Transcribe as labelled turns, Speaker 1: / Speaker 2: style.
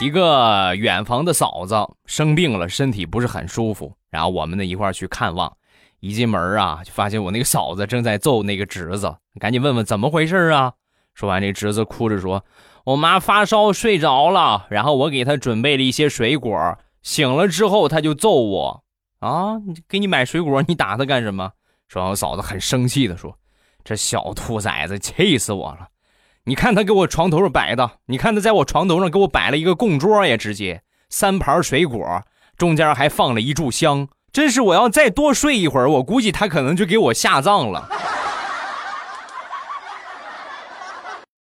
Speaker 1: 一个远房的嫂子生病了，身体不是很舒服，然后我们呢一块去看望。一进门啊，就发现我那个嫂子正在揍那个侄子，赶紧问问怎么回事啊。说完，这侄子哭着说：“我妈发烧睡着了，然后我给她准备了一些水果，醒了之后她就揍我啊！给你买水果，你打她干什么？”说完，我嫂子很生气的说：“这小兔崽子气死我了！你看他给我床头上摆的，你看他在我床头上给我摆了一个供桌呀，直接三盘水果，中间还放了一炷香。真是我要再多睡一会儿，我估计他可能就给我下葬了。”